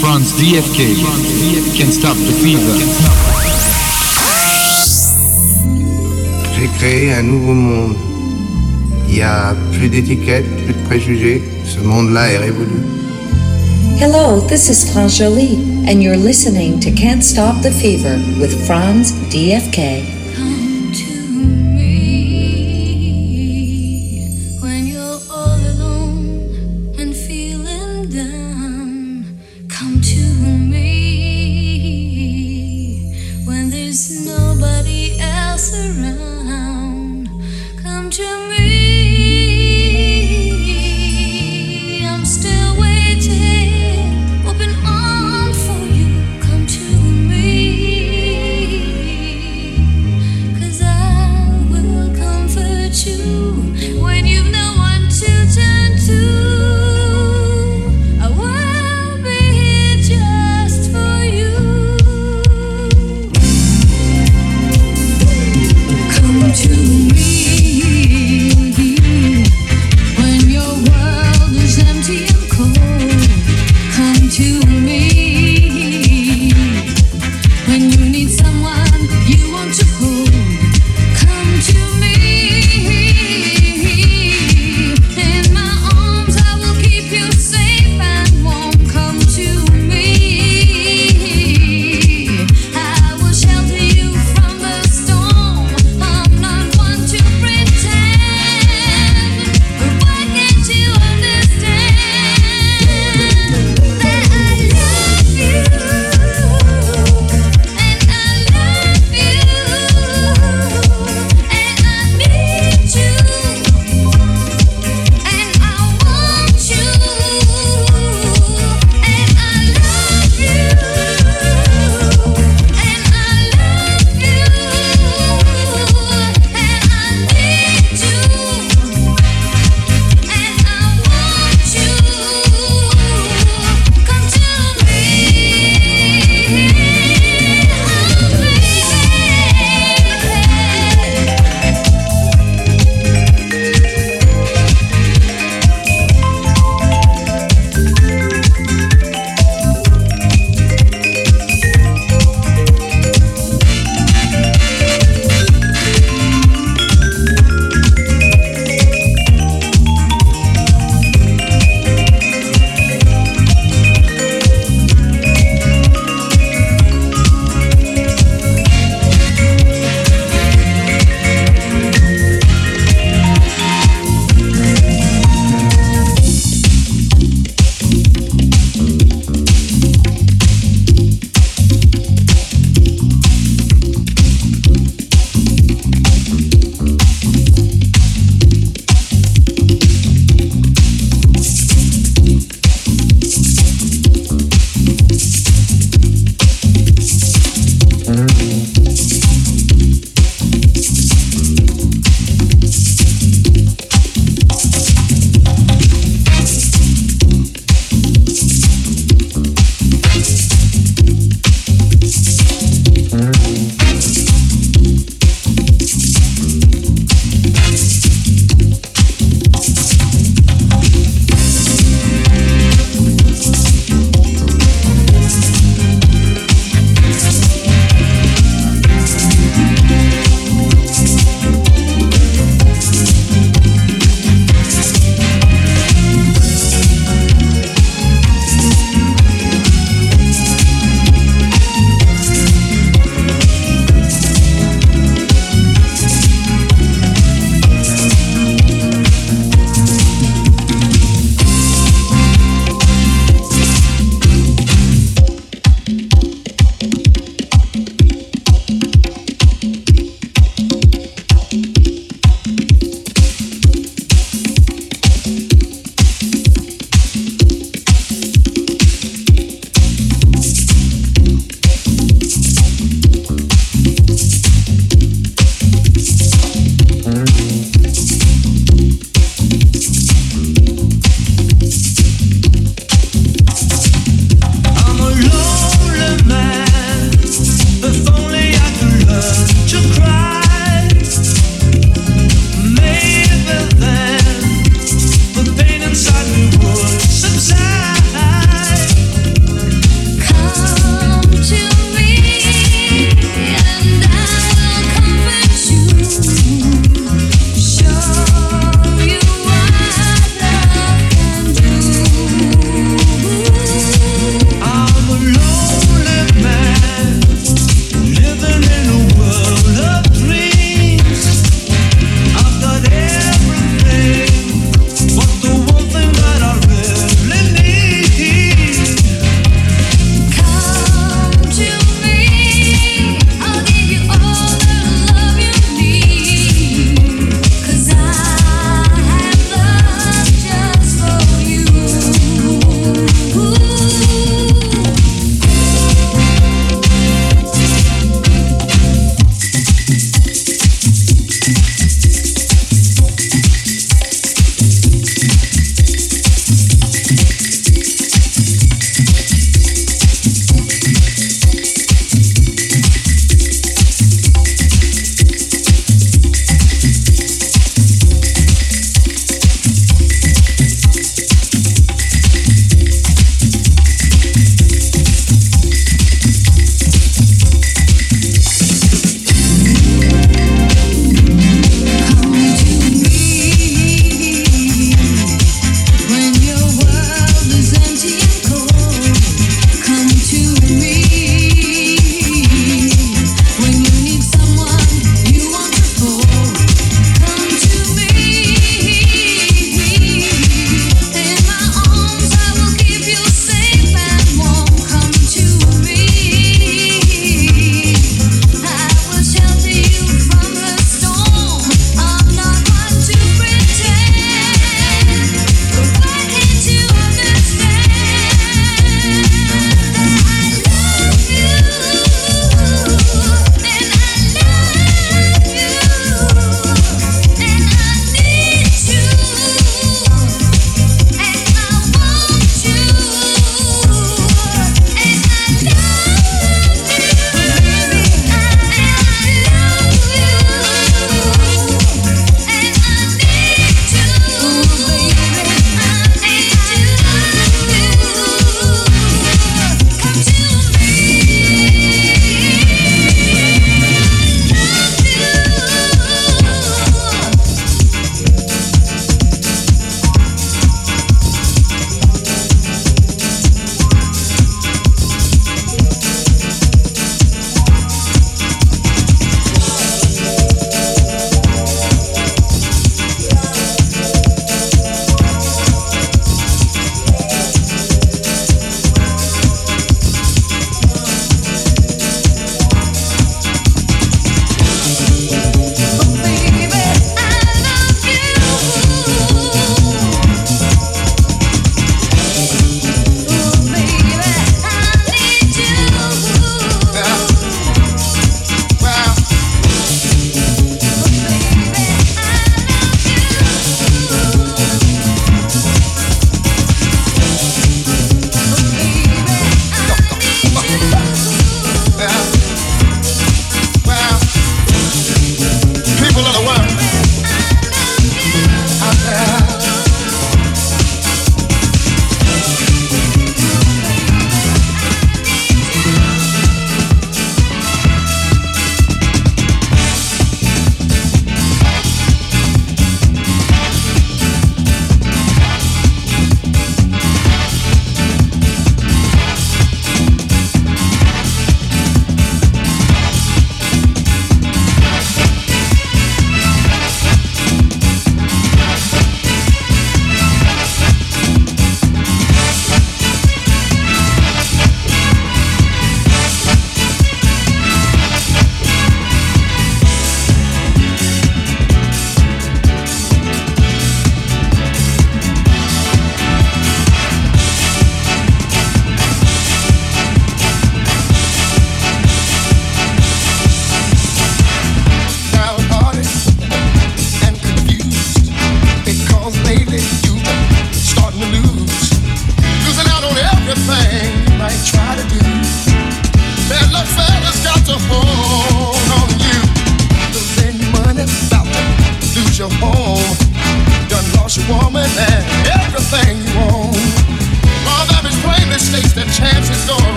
France DFK. Can't stop the fever. J'ai créé un nouveau monde. Il n'y a plus d'étiquettes, plus de préjugés. Ce monde-là est révolu. Hello, this is France Joli, and you're listening to Can't Stop the Fever with Franz DFK.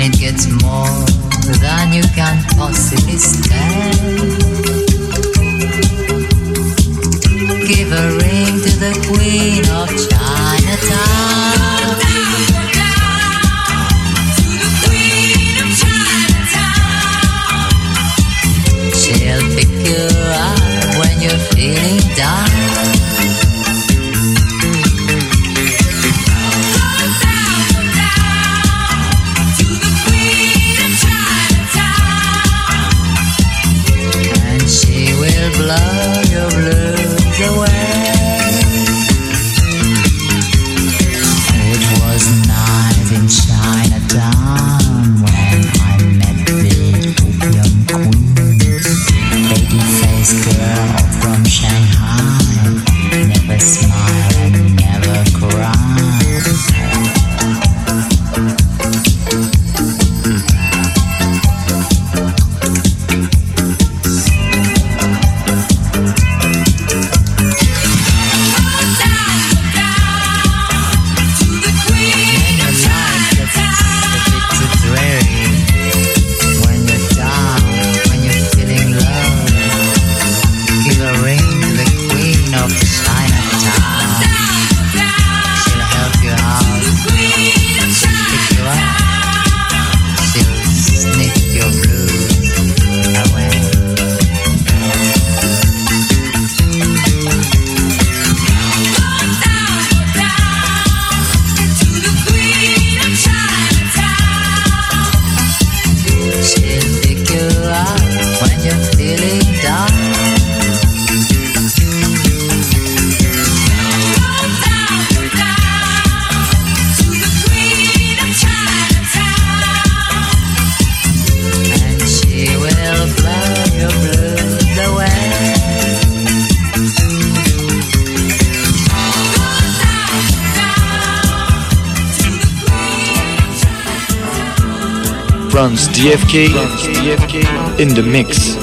and it gets more than you can possibly stand. Give a ring to the Queen of Chinatown. She'll pick you up when you're feeling down. DFK, DFK in the mix.